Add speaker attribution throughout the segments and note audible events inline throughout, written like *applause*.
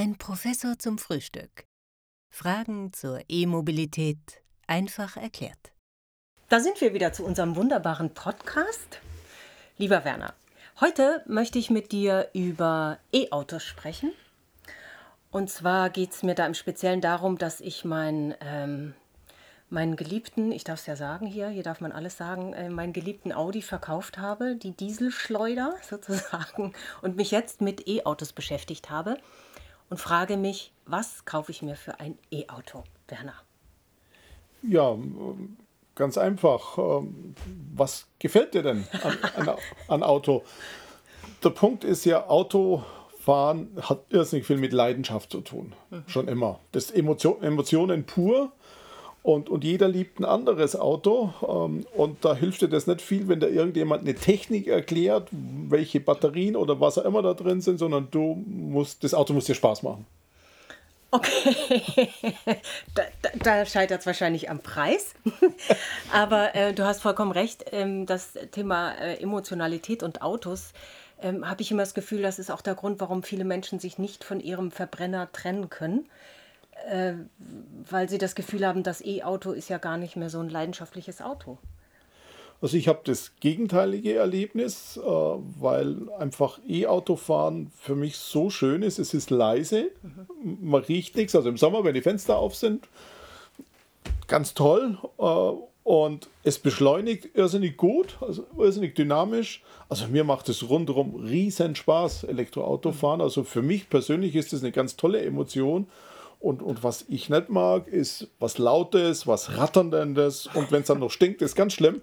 Speaker 1: Ein Professor zum Frühstück. Fragen zur E-Mobilität einfach erklärt.
Speaker 2: Da sind wir wieder zu unserem wunderbaren Podcast. Lieber Werner, heute möchte ich mit dir über E-Autos sprechen. Und zwar geht es mir da im Speziellen darum, dass ich mein ähm, meinen geliebten, ich darf es ja sagen hier, hier darf man alles sagen, äh, meinen geliebten Audi verkauft habe, die Dieselschleuder *laughs* sozusagen, und mich jetzt mit E-Autos beschäftigt habe und frage mich, was kaufe ich mir für ein E-Auto, Werner?
Speaker 3: Ja, ganz einfach. Ähm, was gefällt dir denn an, an, an Auto? Der Punkt ist ja, Autofahren hat irrsinnig viel mit Leidenschaft zu tun. Mhm. Schon immer. Das Emotion, Emotionen pur. Und, und jeder liebt ein anderes Auto. Ähm, und da hilft dir das nicht viel, wenn da irgendjemand eine Technik erklärt, welche Batterien oder was auch immer da drin sind, sondern du musst, das Auto muss dir Spaß machen.
Speaker 2: Okay, *laughs* da, da, da scheitert es wahrscheinlich am Preis. *laughs* Aber äh, du hast vollkommen recht, ähm, das Thema äh, Emotionalität und Autos ähm, habe ich immer das Gefühl, das ist auch der Grund, warum viele Menschen sich nicht von ihrem Verbrenner trennen können äh, weil sie das Gefühl haben, das E-Auto ist ja gar nicht mehr so ein leidenschaftliches Auto.
Speaker 3: Also ich habe das gegenteilige Erlebnis, äh, weil einfach E-Autofahren für mich so schön ist. Es ist leise, mhm. man riecht nichts. Also im Sommer, wenn die Fenster auf sind, ganz toll. Äh, und es beschleunigt irrsinnig gut, also irrsinnig dynamisch. Also mir macht es rundherum riesen Spaß, Elektroautofahren. Also für mich persönlich ist es eine ganz tolle Emotion. Und, und was ich nicht mag, ist was Lautes, was Ratterndes und wenn es dann noch stinkt, ist ganz schlimm.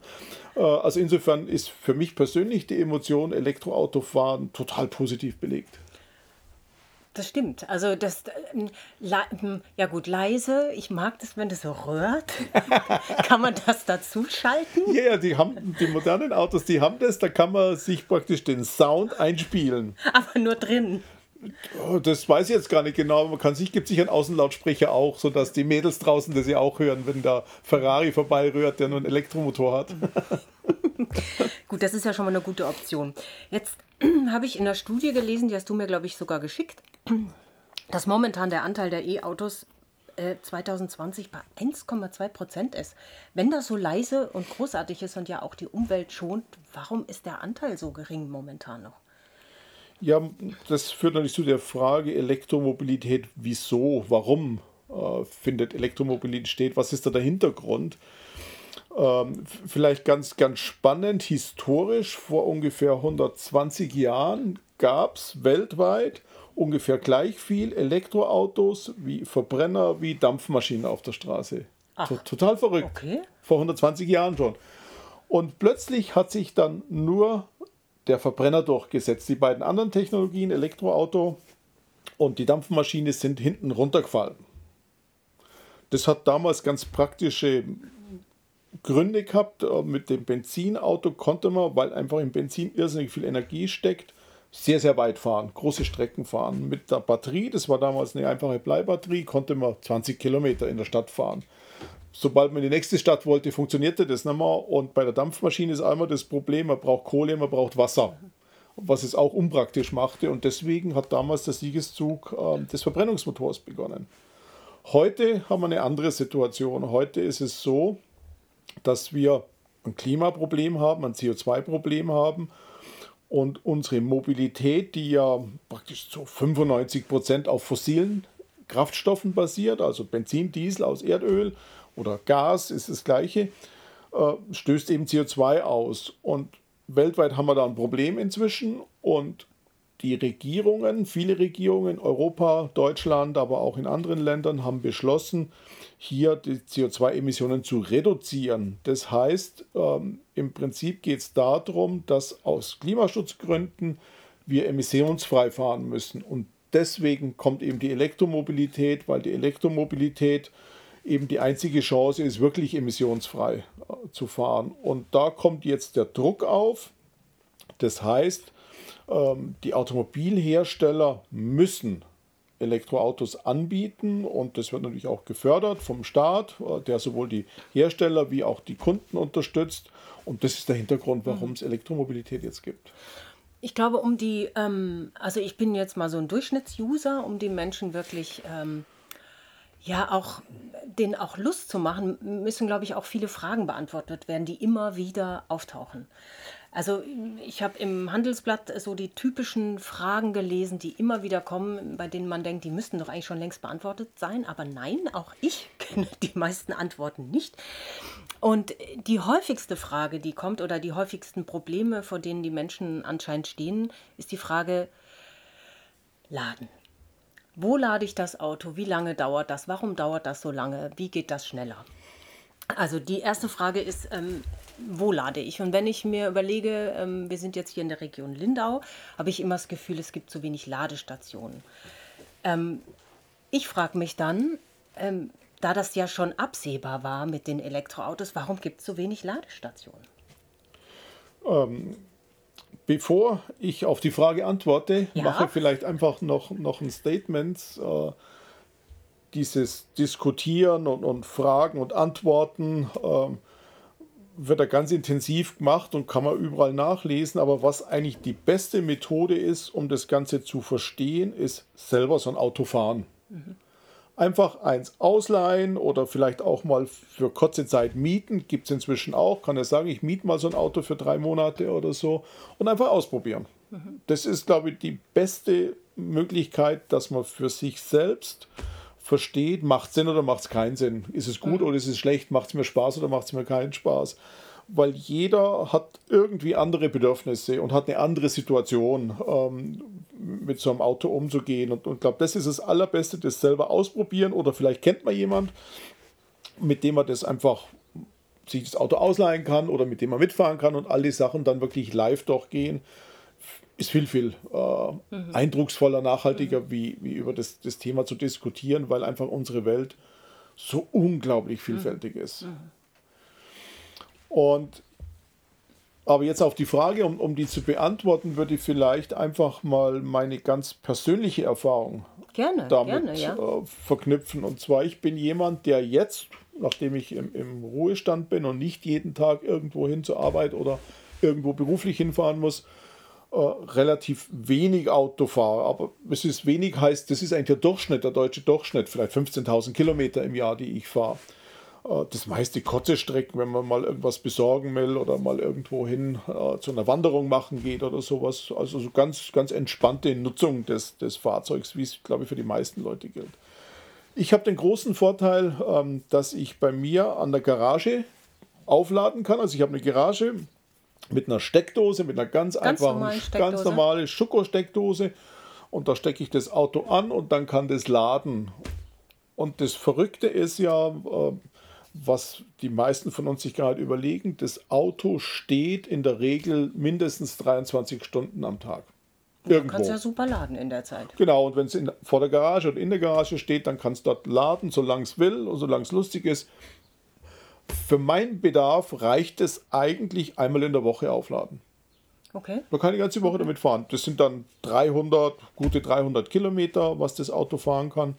Speaker 3: Äh, also insofern ist für mich persönlich die Emotion Elektroautofahren total positiv belegt.
Speaker 2: Das stimmt. Also das, ähm, hm, ja gut, leise. Ich mag das, wenn das so rührt. *laughs* kann man das dazu schalten?
Speaker 3: Ja, yeah, die haben die modernen Autos, die haben das. Da kann man sich praktisch den Sound einspielen.
Speaker 2: Aber nur drin.
Speaker 3: Oh, das weiß ich jetzt gar nicht genau, man kann sich, gibt sich einen Außenlautsprecher auch, sodass die Mädels draußen das ja auch hören, wenn da Ferrari vorbeirührt, der nur einen Elektromotor hat. *laughs*
Speaker 2: Gut, das ist ja schon mal eine gute Option. Jetzt *clears throat* habe ich in der Studie gelesen, die hast du mir, glaube ich, sogar geschickt, *clears throat* dass momentan der Anteil der E-Autos 2020 äh, bei 1,2 Prozent ist. Wenn das so leise und großartig ist und ja auch die Umwelt schont, warum ist der Anteil so gering momentan noch?
Speaker 3: Ja, das führt natürlich zu der Frage Elektromobilität, wieso, warum äh, findet Elektromobilität steht, was ist da der Hintergrund? Ähm, vielleicht ganz, ganz spannend, historisch, vor ungefähr 120 Jahren gab es weltweit ungefähr gleich viel Elektroautos wie Verbrenner, wie Dampfmaschinen auf der Straße. Ach, Total verrückt. Okay. Vor 120 Jahren schon. Und plötzlich hat sich dann nur der Verbrenner durchgesetzt. Die beiden anderen Technologien, Elektroauto und die Dampfmaschine, sind hinten runtergefallen. Das hat damals ganz praktische Gründe gehabt. Äh, mit dem Benzinauto konnte man, weil einfach im Benzin irrsinnig viel Energie steckt, sehr, sehr weit fahren, große Strecken fahren. Mit der Batterie, das war damals eine einfache Bleibatterie, konnte man 20 Kilometer in der Stadt fahren sobald man in die nächste Stadt wollte, funktionierte das nicht mehr. Und bei der Dampfmaschine ist einmal das Problem, man braucht Kohle, man braucht Wasser, was es auch unpraktisch machte. Und deswegen hat damals der Siegeszug äh, des Verbrennungsmotors begonnen. Heute haben wir eine andere Situation. Heute ist es so, dass wir ein Klimaproblem haben, ein CO2-Problem haben und unsere Mobilität, die ja praktisch zu 95 Prozent auf fossilen Kraftstoffen basiert, also Benzin, Diesel aus Erdöl oder Gas ist das gleiche, äh, stößt eben CO2 aus. Und weltweit haben wir da ein Problem inzwischen und die Regierungen, viele Regierungen, Europa, Deutschland, aber auch in anderen Ländern haben beschlossen, hier die CO2-Emissionen zu reduzieren. Das heißt, ähm, im Prinzip geht es darum, dass aus Klimaschutzgründen wir emissionsfrei fahren müssen. Und deswegen kommt eben die Elektromobilität, weil die Elektromobilität eben die einzige Chance ist, wirklich emissionsfrei äh, zu fahren. Und da kommt jetzt der Druck auf. Das heißt, ähm, die Automobilhersteller müssen Elektroautos anbieten und das wird natürlich auch gefördert vom Staat, äh, der sowohl die Hersteller wie auch die Kunden unterstützt. Und das ist der Hintergrund, warum es Elektromobilität jetzt gibt.
Speaker 2: Ich glaube, um die, ähm, also ich bin jetzt mal so ein Durchschnittsuser, um die Menschen wirklich ähm, ja auch denen auch Lust zu machen, müssen, glaube ich, auch viele Fragen beantwortet werden, die immer wieder auftauchen. Also ich habe im Handelsblatt so die typischen Fragen gelesen, die immer wieder kommen, bei denen man denkt, die müssten doch eigentlich schon längst beantwortet sein. Aber nein, auch ich *laughs* kenne die meisten Antworten nicht. Und die häufigste Frage, die kommt, oder die häufigsten Probleme, vor denen die Menschen anscheinend stehen, ist die Frage Laden. Wo lade ich das Auto? Wie lange dauert das? Warum dauert das so lange? Wie geht das schneller? Also die erste Frage ist, ähm, wo lade ich? Und wenn ich mir überlege, ähm, wir sind jetzt hier in der Region Lindau, habe ich immer das Gefühl, es gibt zu wenig Ladestationen. Ähm, ich frage mich dann, ähm, da das ja schon absehbar war mit den Elektroautos, warum gibt es so wenig Ladestationen?
Speaker 3: Ähm, bevor ich auf die Frage antworte, ja? mache vielleicht einfach noch, noch ein Statement. Äh, dieses Diskutieren und, und, Fragen und Antworten äh, wird da ganz intensiv gemacht und kann man überall nachlesen. Aber was eigentlich die beste Methode ist, um das Ganze zu verstehen, ist selber so ein Auto fahren. Mhm. Einfach eins ausleihen oder vielleicht auch mal für kurze Zeit mieten. Gibt es inzwischen auch. Kann er sagen, ich miete mal so ein Auto für drei Monate oder so und einfach ausprobieren. Mhm. Das ist, glaube ich, die beste Möglichkeit, dass man für sich selbst versteht, macht Sinn oder macht es keinen Sinn. Ist es gut mhm. oder ist es schlecht? Macht es mir Spaß oder macht es mir keinen Spaß? Weil jeder hat irgendwie andere Bedürfnisse und hat eine andere Situation, ähm, mit so einem Auto umzugehen. Und ich glaube, das ist das Allerbeste, das selber ausprobieren. Oder vielleicht kennt man jemand, mit dem man das einfach sich das Auto ausleihen kann oder mit dem man mitfahren kann und all die Sachen dann wirklich live durchgehen. Ist viel, viel äh, mhm. eindrucksvoller, nachhaltiger, mhm. wie, wie über das, das Thema zu diskutieren, weil einfach unsere Welt so unglaublich vielfältig mhm. ist. Und aber jetzt auf die Frage, um, um die zu beantworten, würde ich vielleicht einfach mal meine ganz persönliche Erfahrung
Speaker 2: gerne,
Speaker 3: damit
Speaker 2: gerne, ja.
Speaker 3: äh, verknüpfen. Und zwar, ich bin jemand, der jetzt, nachdem ich im, im Ruhestand bin und nicht jeden Tag irgendwo hin zur Arbeit oder irgendwo beruflich hinfahren muss, äh, relativ wenig Auto fahre. Aber es ist wenig, heißt, das ist eigentlich der Durchschnitt, der deutsche Durchschnitt, vielleicht 15.000 Kilometer im Jahr, die ich fahre. Äh, das meiste kurze Strecken, wenn man mal irgendwas besorgen will oder mal irgendwo hin äh, zu einer Wanderung machen geht oder sowas. Also so ganz, ganz entspannte Nutzung des, des Fahrzeugs, wie es, glaube ich, für die meisten Leute gilt. Ich habe den großen Vorteil, ähm, dass ich bei mir an der Garage aufladen kann. Also ich habe eine Garage mit einer Steckdose, mit einer ganz, ganz einfachen, ganz normale Schuko-Steckdose. Und da stecke ich das Auto an und dann kann das laden. Und das Verrückte ist ja, äh, was die meisten von uns sich gerade überlegen, das Auto steht in der Regel mindestens 23 Stunden am Tag.
Speaker 2: Irgendwo. Du kannst ja super laden in der Zeit.
Speaker 3: Genau, und wenn es vor der Garage oder in der Garage steht, dann kannst du dort laden, solange es will und solange es lustig ist. Für meinen Bedarf reicht es eigentlich einmal in der Woche aufladen.
Speaker 2: Okay.
Speaker 3: Man kann die ganze Woche damit fahren. Das sind dann 300, gute 300 Kilometer, was das Auto fahren kann.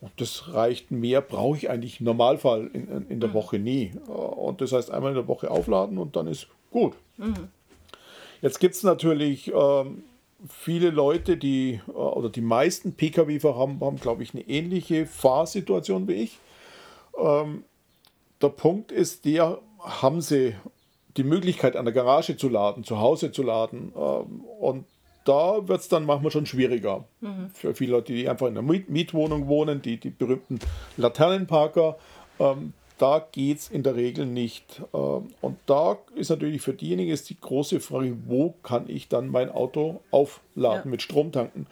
Speaker 3: Und das reicht mehr, brauche ich eigentlich im Normalfall in, in der mhm. Woche nie. Und das heißt, einmal in der Woche aufladen und dann ist gut. Mhm. Jetzt gibt es natürlich ähm, viele Leute, die, äh, oder die meisten Pkw-Fahrer haben, haben glaube ich, eine ähnliche Fahrsituation wie ich. Ähm, der Punkt ist der, haben sie die Möglichkeit, an der Garage zu laden, zu Hause zu laden. Ähm, und da wird es dann manchmal schon schwieriger. Mhm. Für viele Leute, die einfach in einer Mietwohnung wohnen, die, die berühmten Laternenparker. Ähm, da geht es in der Regel nicht. Ähm, und da ist natürlich für diejenigen ist die große Frage, wo kann ich dann mein Auto aufladen ja. mit Stromtanken?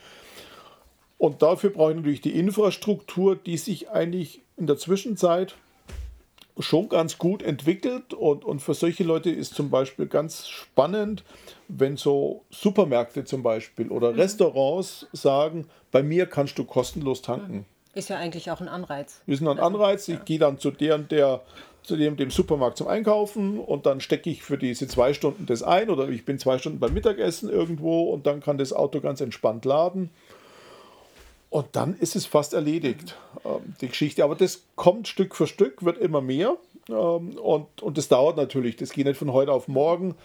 Speaker 3: Und dafür brauche ich natürlich die Infrastruktur, die sich eigentlich in der Zwischenzeit schon ganz gut entwickelt und, und für solche Leute ist zum Beispiel ganz spannend, wenn so Supermärkte zum Beispiel oder mhm. Restaurants sagen, bei mir kannst du kostenlos tanken. Mhm.
Speaker 2: Ist ja eigentlich auch ein Anreiz.
Speaker 3: Ist ein also, Anreiz. Ich ja. gehe dann zu der und der, zu dem, dem Supermarkt zum Einkaufen und dann stecke ich für diese zwei Stunden das ein oder ich bin zwei Stunden beim Mittagessen irgendwo und dann kann das Auto ganz entspannt laden. Und dann ist es fast erledigt, ähm, die Geschichte. Aber das kommt Stück für Stück, wird immer mehr. Ähm, und, und das dauert natürlich. Das geht nicht von heute auf morgen.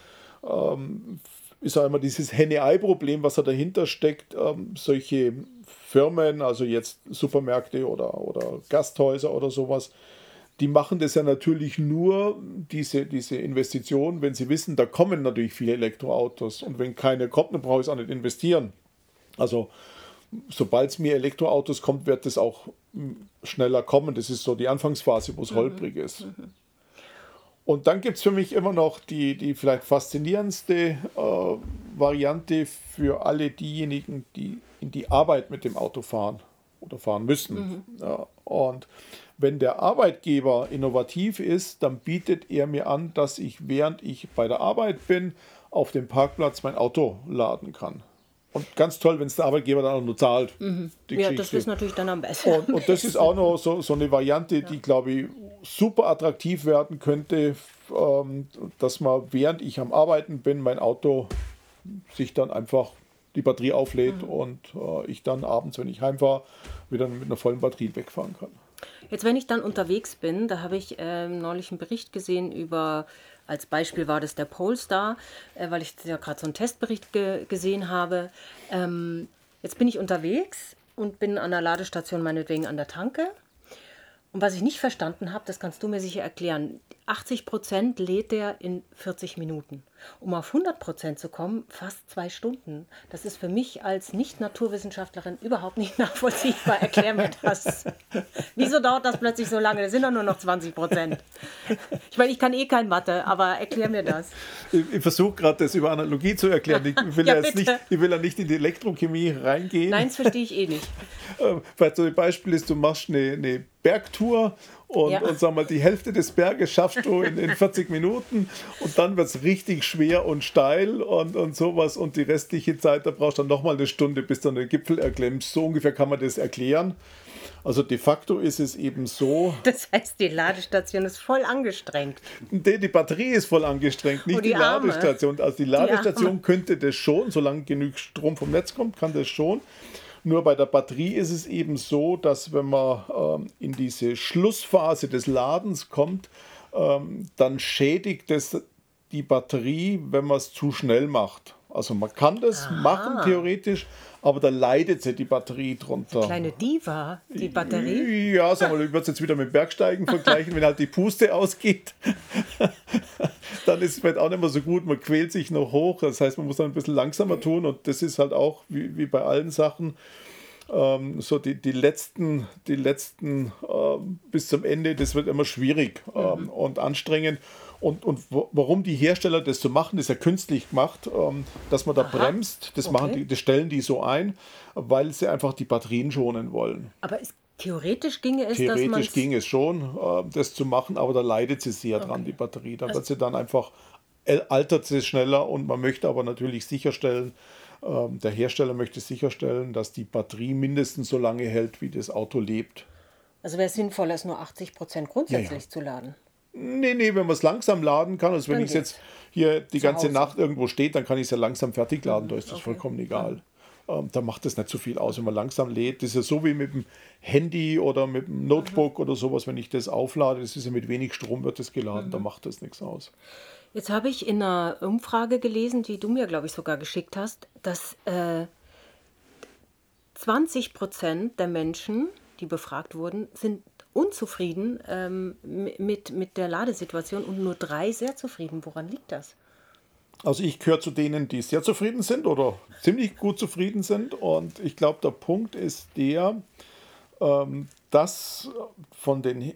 Speaker 3: Ist auch immer dieses Henne-Ei-Problem, was da dahinter steckt. Ähm, solche Firmen, also jetzt Supermärkte oder, oder Gasthäuser oder sowas, die machen das ja natürlich nur, diese, diese Investition, wenn sie wissen, da kommen natürlich viele Elektroautos. Und wenn keine kommt, dann brauche ich es auch nicht investieren. Also sobald es mir Elektroautos kommt, wird es auch schneller kommen. Das ist so die Anfangsphase, wo es mhm. holprig ist. Mhm. Und dann gibt es für mich immer noch die, die vielleicht faszinierendste äh, Variante für alle diejenigen, die in die Arbeit mit dem Auto fahren oder fahren müssen. Mhm. Ja, und wenn der Arbeitgeber innovativ ist, dann bietet er mir an, dass ich, während ich bei der Arbeit bin, auf dem Parkplatz mein Auto laden kann. Und ganz toll, wenn es der Arbeitgeber dann auch nur zahlt.
Speaker 2: Mhm. ja, das ist natürlich dann am besten.
Speaker 3: Und, und das ist auch noch so, so eine Variante, ja. die, glaube ich, super attraktiv werden könnte, ähm, dass man, während ich am Arbeiten bin, mein Auto sich dann einfach die Batterie auflädt mhm. und äh, ich dann abends, wenn ich heimfahre, wieder mit einer vollen Batterie wegfahren kann.
Speaker 2: Jetzt, wenn ich dann unterwegs bin, da habe ich äh, neulich einen Bericht gesehen über als Beispiel war das der Polestar, äh, weil ich ja gerade so einen Testbericht ge gesehen habe. Ähm, jetzt bin ich unterwegs und bin an der Ladestation meinetwegen an der Tanke. Und was ich nicht verstanden habe, das kannst du mir sicher erklären. 80 Prozent lädt der in 40 Minuten. Um auf 100 Prozent zu kommen, fast zwei Stunden. Das ist für mich als Nicht-Naturwissenschaftlerin überhaupt nicht *laughs* nachvollziehbar. Erklär mir das. *laughs* Wieso dauert das plötzlich so lange? Da sind doch nur noch 20 Prozent. Ich meine, ich kann eh kein Mathe, aber erklär mir das.
Speaker 3: Ich, ich versuche gerade, das über Analogie zu erklären. Ich will ja, *laughs* ja jetzt nicht, ich will ja nicht in die Elektrochemie reingehen.
Speaker 2: Nein, das verstehe ich eh nicht.
Speaker 3: Vielleicht so ein Beispiel ist, du machst eine, eine Bergtour und, ja. und sag mal, die Hälfte des Berges schaffst du in, in 40 Minuten und dann wird es richtig schwer und steil und, und sowas und die restliche Zeit, da brauchst du dann nochmal eine Stunde, bis du den Gipfel erklemmst. So ungefähr kann man das erklären. Also de facto ist es eben so.
Speaker 2: Das heißt, die Ladestation ist voll angestrengt.
Speaker 3: Die, die Batterie ist voll angestrengt, nicht oh, die, die Ladestation. Also die Ladestation die könnte das schon, solange genug Strom vom Netz kommt, kann das schon. Nur bei der Batterie ist es eben so, dass wenn man ähm, in diese Schlussphase des Ladens kommt, ähm, dann schädigt es die Batterie, wenn man es zu schnell macht. Also man kann das Aha. machen theoretisch, aber da leidet sie die Batterie drunter.
Speaker 2: Die kleine Diva, die Batterie.
Speaker 3: Ja, sag mal, ich würde es jetzt wieder mit Bergsteigen vergleichen, wenn halt die Puste ausgeht, *laughs* dann ist es vielleicht auch nicht mehr so gut, man quält sich noch hoch, das heißt, man muss dann ein bisschen langsamer tun und das ist halt auch wie, wie bei allen Sachen ähm, so die, die letzten, die letzten ähm, bis zum Ende, das wird immer schwierig ähm, mhm. und anstrengend. Und, und warum die Hersteller das so machen, ist ja künstlich gemacht, ähm, dass man da Aha. bremst. Das, okay. machen die, das stellen die so ein, weil sie einfach die Batterien schonen wollen.
Speaker 2: Aber es, theoretisch ginge es,
Speaker 3: Theoretisch ging es schon, äh, das zu machen, aber da leidet sie sehr okay. dran, die Batterie. Da also wird sie dann einfach, altert sie schneller und man möchte aber natürlich sicherstellen, ähm, der Hersteller möchte sicherstellen, dass die Batterie mindestens so lange hält, wie das Auto lebt.
Speaker 2: Also wäre es sinnvoller, es nur 80 Prozent grundsätzlich ja, ja. zu laden?
Speaker 3: Nee, nee, wenn man es langsam laden kann, also wenn ich es jetzt hier die ganze Hause. Nacht irgendwo steht, dann kann ich es ja langsam fertig laden, da ist das okay. vollkommen egal. Ähm, da macht es nicht so viel aus, wenn man langsam lädt. Das ist ja so wie mit dem Handy oder mit dem Notebook mhm. oder sowas, wenn ich das auflade, das ist ja mit wenig Strom wird das geladen, mhm. da macht das nichts aus.
Speaker 2: Jetzt habe ich in einer Umfrage gelesen, die du mir, glaube ich, sogar geschickt hast, dass äh, 20 Prozent der Menschen, die befragt wurden, sind unzufrieden ähm, mit, mit der Ladesituation und nur drei sehr zufrieden. Woran liegt das?
Speaker 3: Also ich gehöre zu denen, die sehr zufrieden sind oder ziemlich gut zufrieden sind. Und ich glaube, der Punkt ist der, ähm, dass von den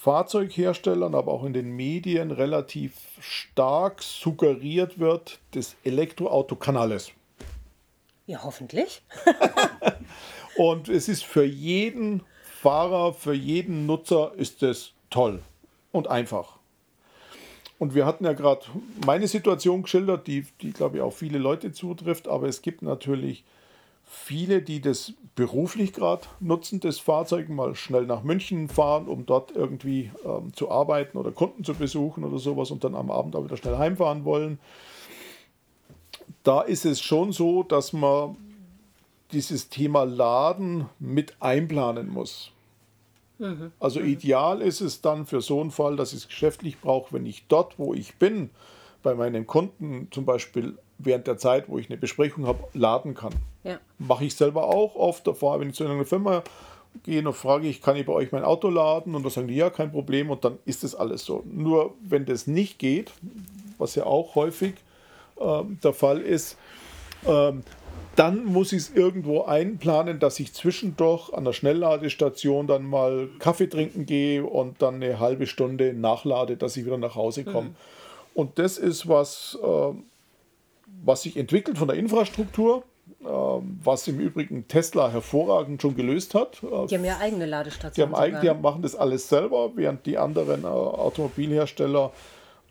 Speaker 3: Fahrzeugherstellern, aber auch in den Medien relativ stark suggeriert wird, das Elektroauto kann alles.
Speaker 2: Ja, hoffentlich. *laughs*
Speaker 3: und es ist für jeden Fahrer, für jeden Nutzer ist es toll und einfach. Und wir hatten ja gerade meine Situation geschildert, die, die glaube ich auch viele Leute zutrifft, aber es gibt natürlich viele, die das beruflich gerade nutzen, das Fahrzeug mal schnell nach München fahren, um dort irgendwie ähm, zu arbeiten oder Kunden zu besuchen oder sowas und dann am Abend auch wieder schnell heimfahren wollen. Da ist es schon so, dass man dieses Thema Laden mit einplanen muss. Mhm. Also mhm. ideal ist es dann für so einen Fall, dass ich es geschäftlich brauche, wenn ich dort, wo ich bin, bei meinen Kunden zum Beispiel während der Zeit, wo ich eine Besprechung habe, laden kann. Ja. Mache ich selber auch oft. Davor, wenn ich zu einer Firma gehe und frage ich, kann ich bei euch mein Auto laden? Und dann sagen die, ja, kein Problem. Und dann ist das alles so. Nur wenn das nicht geht, was ja auch häufig äh, der Fall ist, äh, dann muss ich es irgendwo einplanen, dass ich zwischendurch an der Schnellladestation dann mal Kaffee trinken gehe und dann eine halbe Stunde nachlade, dass ich wieder nach Hause komme. Mhm. Und das ist was, äh, was sich entwickelt von der Infrastruktur, äh, was im Übrigen Tesla hervorragend schon gelöst hat.
Speaker 2: Die haben ja eigene Ladestationen.
Speaker 3: Die, haben, die haben, machen das alles selber, während die anderen äh, Automobilhersteller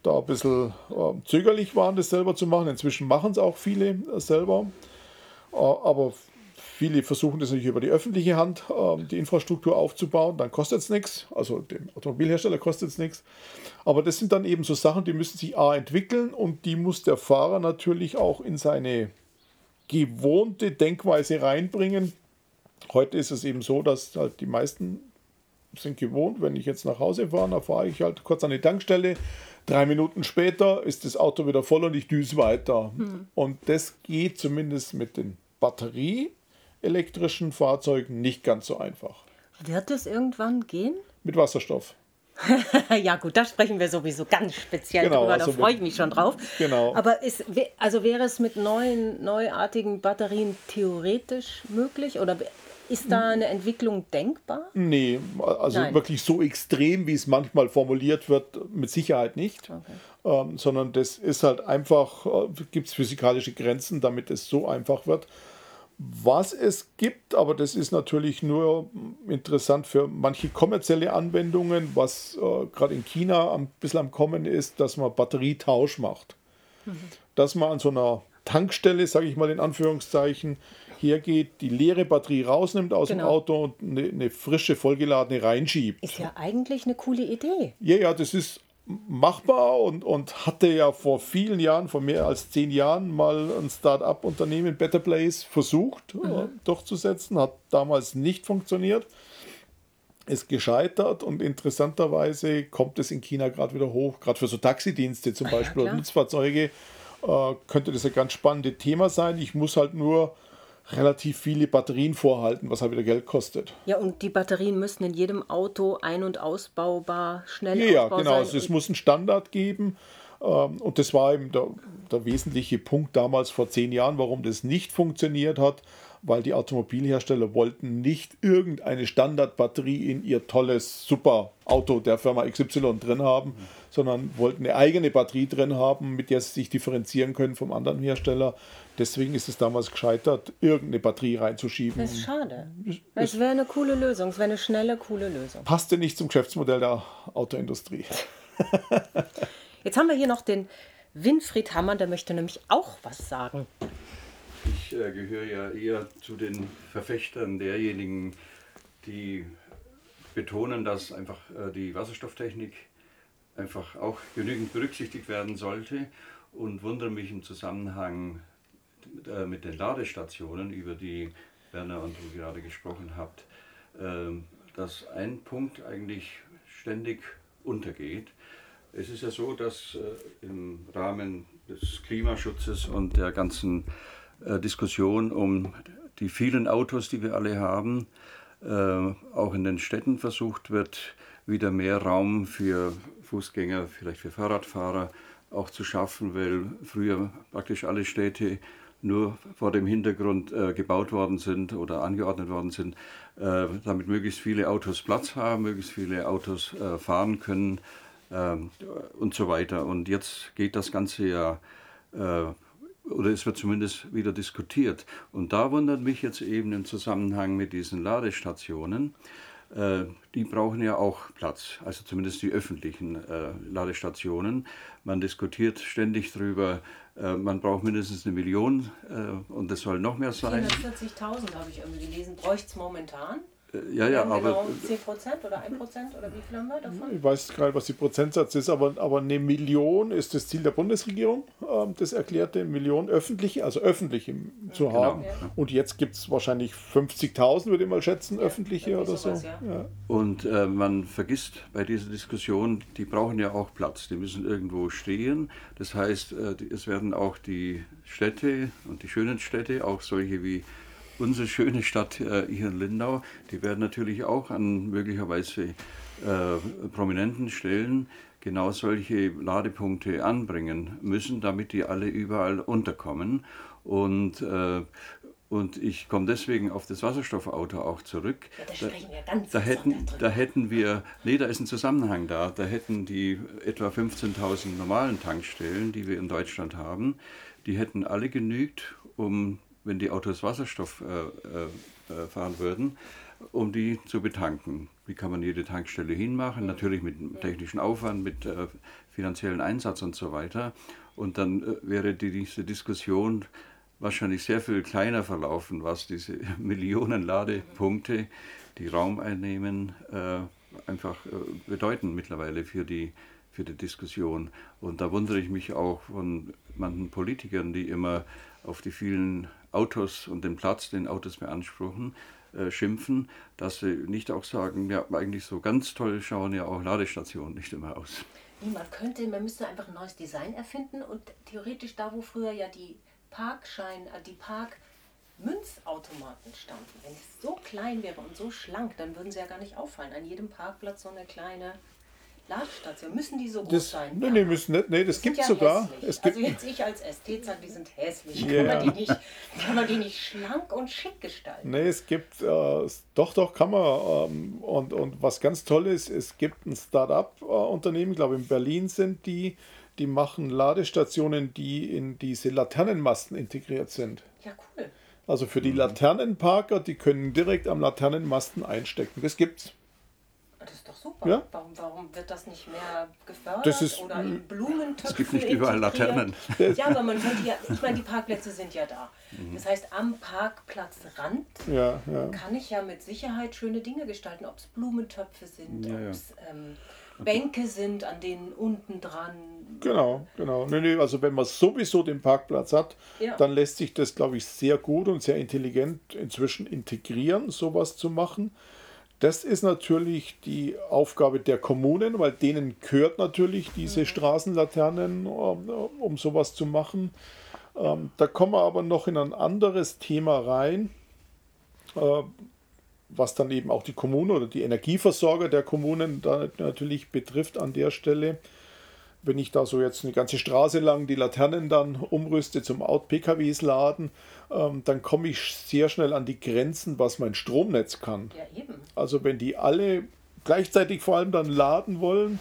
Speaker 3: da ein bisschen äh, zögerlich waren, das selber zu machen. Inzwischen machen es auch viele äh, selber. Äh, aber viele versuchen das natürlich über die öffentliche Hand, ähm, die Infrastruktur aufzubauen. Dann kostet es nichts. Also dem Automobilhersteller kostet es nichts. Aber das sind dann eben so Sachen, die müssen sich A entwickeln und die muss der Fahrer natürlich auch in seine gewohnte Denkweise reinbringen. Heute ist es eben so, dass halt die meisten sind gewohnt, wenn ich jetzt nach Hause fahre, dann fahre ich halt kurz an die Tankstelle. Drei Minuten später ist das Auto wieder voll und ich düse weiter. Hm. Und das geht zumindest mit den batterieelektrischen Fahrzeugen nicht ganz so einfach.
Speaker 2: Wird es irgendwann gehen?
Speaker 3: Mit Wasserstoff. *laughs*
Speaker 2: ja gut, da sprechen wir sowieso ganz speziell genau, drüber, also da freue ich mich schon drauf.
Speaker 3: Genau.
Speaker 2: Aber ist, also wäre es mit neuen, neuartigen Batterien theoretisch möglich oder ist da eine Entwicklung denkbar?
Speaker 3: Nee, also Nein. wirklich so extrem, wie es manchmal formuliert wird, mit Sicherheit nicht. Okay. Ähm, sondern das ist halt einfach, äh, gibt es physikalische Grenzen, damit es so einfach wird. Was es gibt, aber das ist natürlich nur interessant für manche kommerzielle Anwendungen, was äh, gerade in China ein bisschen am Kommen ist, dass man Batterietausch macht. Mhm. Dass man an so einer Tankstelle, sage ich mal in Anführungszeichen, hergeht, die leere Batterie rausnimmt aus genau. dem Auto und eine, eine, frische, vollgeladene reinschiebt.
Speaker 2: Ist ja eigentlich eine coole Idee.
Speaker 3: Ja, ja, das ist machbar und, und hatte ja vor vielen Jahren, vor mehr als zehn Jahren, mal ein Start-up-Unternehmen, Better Place, versucht mhm. äh, durchzusetzen. Hat damals nicht funktioniert. Ist gescheitert und interessanterweise kommt es in China gerade wieder hoch, gerade für so Taxidienste zum ah, Beispiel ja, oder Nutzfahrzeuge, äh, könnte das ein ganz spannendes Thema sein. Ich muss halt nur relativ viele Batterien vorhalten, was halt wieder Geld kostet.
Speaker 2: Ja, und die Batterien müssen in jedem Auto ein- und ausbaubar, schnell
Speaker 3: ja, ausbaubar genau. sein. Also es muss einen Standard geben. Ähm, und das war eben der, der wesentliche Punkt damals vor zehn Jahren, warum das nicht funktioniert hat weil die Automobilhersteller wollten nicht irgendeine Standardbatterie in ihr tolles super Auto der Firma XY drin haben, mhm. sondern wollten eine eigene Batterie drin haben, mit der sie sich differenzieren können vom anderen Hersteller. Deswegen ist es damals gescheitert, irgendeine Batterie reinzuschieben.
Speaker 2: Das ist schade. Es wäre eine coole Lösung, es wäre eine schnelle, coole Lösung.
Speaker 3: Passte nicht zum Geschäftsmodell der Autoindustrie.
Speaker 2: Jetzt haben wir hier noch den Winfried Hammann, der möchte nämlich auch was sagen.
Speaker 4: Äh, gehöre ja eher zu den Verfechtern derjenigen, die betonen, dass einfach äh, die Wasserstofftechnik einfach auch genügend berücksichtigt werden sollte und wundere mich im Zusammenhang äh, mit den Ladestationen, über die Werner und du gerade gesprochen habt, äh, dass ein Punkt eigentlich ständig untergeht. Es ist ja so, dass äh, im Rahmen des Klimaschutzes und der ganzen Diskussion um die vielen Autos, die wir alle haben, äh, auch in den Städten versucht wird, wieder mehr Raum für Fußgänger, vielleicht für Fahrradfahrer auch zu schaffen, weil früher praktisch alle Städte nur vor dem Hintergrund äh, gebaut worden sind oder angeordnet worden sind, äh, damit möglichst viele Autos Platz haben, möglichst viele Autos äh, fahren können ähm, und so weiter. Und jetzt geht das Ganze ja äh, oder es wird zumindest wieder diskutiert. Und da wundert mich jetzt eben im Zusammenhang mit diesen Ladestationen, äh, die brauchen ja auch Platz, also zumindest die öffentlichen äh, Ladestationen. Man diskutiert ständig darüber, äh, man braucht mindestens eine Million äh, und das soll noch mehr sein.
Speaker 2: 440.000 habe ich irgendwie gelesen, bräuchte es momentan.
Speaker 4: Äh, ja, ja, aber.
Speaker 2: Genau 10 Prozent oder 1 Prozent oder wie viel haben wir davon?
Speaker 3: Ich weiß gerade, was die Prozentsatz ist, aber, aber eine Million ist das Ziel der Bundesregierung, ähm, das erklärte Million öffentliche, also öffentliche zu
Speaker 4: Genau.
Speaker 3: haben. Und jetzt gibt es wahrscheinlich 50.000, würde ich mal schätzen, öffentliche
Speaker 2: irgendwie
Speaker 3: oder so.
Speaker 2: sowas, ja.
Speaker 3: Ja.
Speaker 4: Und äh, man vergisst bei dieser Diskussion, die brauchen ja auch Platz, die müssen irgendwo stehen. Das heißt, äh, es werden auch die Städte und die schönen Städte, auch solche wie unsere schöne Stadt äh, hier in Lindau, die werden natürlich auch an möglicherweise äh, prominenten Stellen genau solche Ladepunkte anbringen müssen, damit die alle überall unterkommen. Und, äh, und ich komme deswegen auf das Wasserstoffauto auch zurück.
Speaker 2: Ja, da sprechen wir ganz
Speaker 4: Da hätten, da hätten wir, nee, da ist ein Zusammenhang da. Da hätten die etwa 15.000 normalen Tankstellen, die wir in Deutschland haben, die hätten alle genügt, um, wenn die Autos Wasserstoff äh, äh, äh, fahren würden, um die zu betanken. Wie kann man jede Tankstelle hinmachen? Natürlich mit einem technischen Aufwand, mit äh, finanziellen Einsatz und so weiter. Und dann äh, wäre die, diese Diskussion wahrscheinlich sehr viel kleiner verlaufen, was diese *laughs* Millionen Ladepunkte, die Raum einnehmen, äh, einfach bedeuten mittlerweile für die, für die Diskussion. Und da wundere ich mich auch von manchen Politikern, die immer auf die vielen Autos und den Platz, den Autos beanspruchen, äh, schimpfen, dass sie nicht auch sagen, ja, eigentlich so ganz toll schauen ja auch Ladestationen nicht immer aus.
Speaker 2: Nee, man könnte, man müsste einfach ein neues Design erfinden und theoretisch da, wo früher ja die Parkschein, äh, die Parkmünzautomaten standen, wenn es so klein wäre und so schlank, dann würden sie ja gar nicht auffallen. An jedem Parkplatz so eine kleine Ladestation. Müssen die so groß
Speaker 3: Das,
Speaker 2: sein?
Speaker 3: nee, nee, müssen nicht. Nee, das gibt
Speaker 2: ja
Speaker 3: sogar.
Speaker 2: hässlich.
Speaker 3: Es gibt,
Speaker 2: also jetzt ich als Ästhet sage, die sind hässlich.
Speaker 3: Ja.
Speaker 2: Kann, man die nicht, kann man die nicht schlank und schick gestalten?
Speaker 3: Nee, es gibt, äh, doch, doch, kann man. Ähm, und, und was ganz toll ist, es gibt ein Start-up-Unternehmen, glaube in Berlin sind die, die machen Ladestationen, die in diese Laternenmasten integriert sind.
Speaker 2: Ja, cool.
Speaker 3: Also für die Laternenparker, die können direkt am Laternenmasten einstecken. Das gibt's.
Speaker 2: Super.
Speaker 3: Ja.
Speaker 2: Warum, warum wird das nicht mehr gefördert
Speaker 3: Das ist-
Speaker 2: oder in Blumentöpfen
Speaker 4: Es gibt nicht überall
Speaker 2: integriert?
Speaker 4: Laternen.
Speaker 2: Ja, aber man könnte ja, ich meine, die Parkplätze sind ja da.
Speaker 3: Mhm.
Speaker 2: Das heißt, am Parkplatzrand
Speaker 3: Ja, ja.
Speaker 2: kann ich ja mit Sicherheit schöne Dinge gestalten, ob es Blumentöpfe sind,
Speaker 4: Ja,
Speaker 2: ob es ähm, Bänke sind, an denen unten dran.
Speaker 3: Genau, genau. Nee, nee, also wenn man sowieso den Parkplatz hat,
Speaker 2: Ja.
Speaker 3: dann lässt sich das, glaube ich, sehr gut und sehr intelligent inzwischen integrieren, sowas zu machen. Das ist natürlich die Aufgabe der Kommunen, weil denen gehört natürlich diese Straßenlaternen, um, um sowas zu machen. Ähm, da kommen wir aber noch in ein anderes Thema rein, äh, was dann eben auch die Kommunen oder die Energieversorger der Kommunen da natürlich betrifft an der Stelle. Wenn ich da so jetzt eine ganze Straße lang die Laternen dann umrüste zum Out PKWs laden, ähm, dann komme ich sehr schnell an die Grenzen, was mein Stromnetz kann.
Speaker 2: Ja, eben.
Speaker 3: Also wenn die alle gleichzeitig vor allem dann laden wollen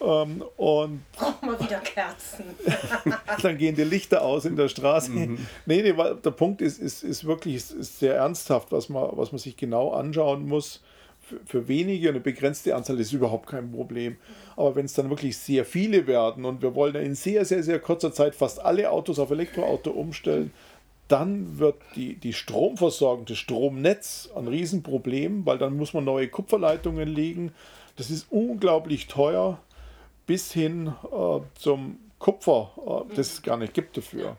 Speaker 3: ähm, und *laughs*
Speaker 2: Brauchen wir wieder Kerzen. *laughs*
Speaker 3: dann gehen die Lichter aus in der Straße. *laughs* Nee, nee, weil der Punkt ist, ist, ist wirklich ist, ist sehr ernsthaft, was man, was man sich genau anschauen muss. Für, für wenige, eine begrenzte Anzahl ist überhaupt kein Problem. Aber wenn es dann wirklich sehr viele werden und wir wollen in sehr, sehr, sehr kurzer Zeit fast alle Autos auf Elektroauto umstellen, dann wird die, die Stromversorgung, das Stromnetz ein Riesenproblem, weil dann muss man neue Kupferleitungen legen. Das ist unglaublich teuer bis hin äh, zum Kupfer, äh, das es gar nicht gibt dafür.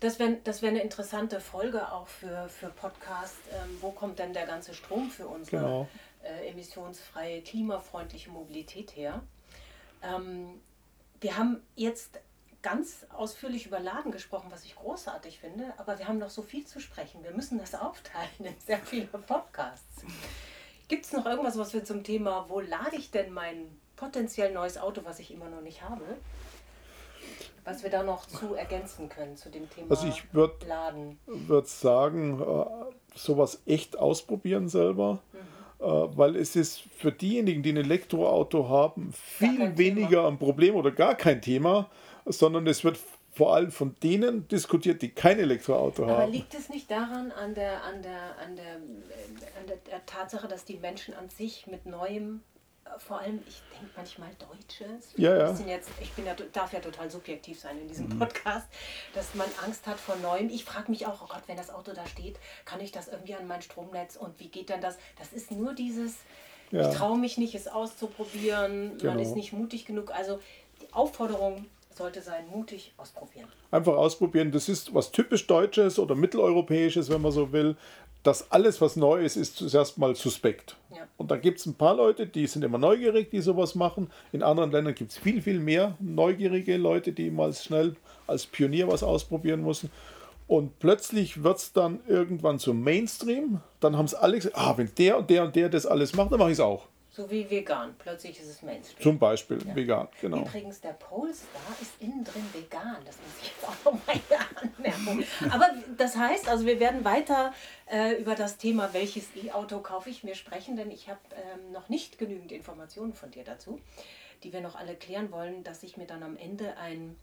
Speaker 2: Das wäre das wär eine interessante Folge auch für, für Podcast. Ähm, wo kommt denn der ganze Strom für unsere
Speaker 3: Genau.
Speaker 2: äh, emissionsfreie, klimafreundliche Mobilität her? Ähm, wir haben jetzt ganz ausführlich über Laden gesprochen, was ich großartig finde, aber wir haben noch so viel zu sprechen. Wir müssen das *laughs* aufteilen in sehr viele Podcasts. Gibt es noch irgendwas, was wir zum Thema, wo lade ich denn mein potenziell neues Auto, was ich immer noch nicht habe, was wir da noch zu ergänzen können zu dem Thema
Speaker 3: Also ich würd-
Speaker 2: Laden?
Speaker 3: würde sagen, äh, sowas echt ausprobieren selber, äh, weil es ist für diejenigen, die ein Elektroauto haben, viel weniger ein Problem oder gar kein Thema, sondern es wird vor allem von denen diskutiert, die kein Elektroauto
Speaker 2: Aber
Speaker 3: haben.
Speaker 2: liegt es nicht daran, an der, an der, an der, äh, an der Tatsache, dass die Menschen an sich mit Neuem vor allem, ich denke manchmal Deutsches.
Speaker 3: Ja, ja.
Speaker 2: Jetzt, ich bin ja, darf ja total subjektiv sein in diesem mhm. Podcast, dass man Angst hat vor Neuem. Ich frage mich auch, oh Gott, wenn das Auto da steht, kann ich das irgendwie an mein Stromnetz und wie geht dann das? Das ist nur dieses, ja. ich traue mich nicht, es auszuprobieren, genau. man ist nicht mutig genug. Also die Aufforderung sollte sein, mutig ausprobieren.
Speaker 3: Einfach ausprobieren. Das ist was typisch Deutsches oder Mitteleuropäisches, wenn man so will dass alles, was neu ist, ist zuerst mal suspekt. Ja. Und da gibt es ein paar Leute, die sind immer neugierig, die sowas machen. In anderen Ländern gibt es viel, viel mehr neugierige Leute, die mal schnell als Pionier was ausprobieren müssen. Und plötzlich wird es dann irgendwann zum Mainstream. Dann haben es alle gesagt, ah, wenn der und der und der das alles macht, dann mache ich es auch.
Speaker 2: So wie vegan. Plötzlich ist es Mainstream.
Speaker 3: Zum Beispiel ja. vegan, genau.
Speaker 2: Übrigens, der Polestar ist innen drin vegan. Das muss ich jetzt auch noch mal *laughs* anmerken. Aber das heißt, also wir werden weiter äh, über das Thema, welches E-Auto kaufe ich mir sprechen, denn ich habe ähm, noch nicht genügend Informationen von dir dazu, die wir noch alle klären wollen, dass ich mir dann am Ende ein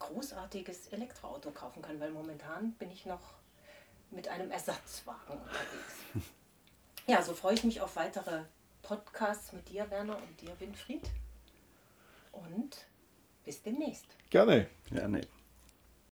Speaker 2: großartiges Elektroauto kaufen kann, weil momentan bin ich noch mit einem Ersatzwagen unterwegs. *laughs* Ja, so freue ich mich auf weitere Podcasts mit dir, Werner, und dir, Winfried. Und bis demnächst.
Speaker 3: Gerne.
Speaker 4: Gerne.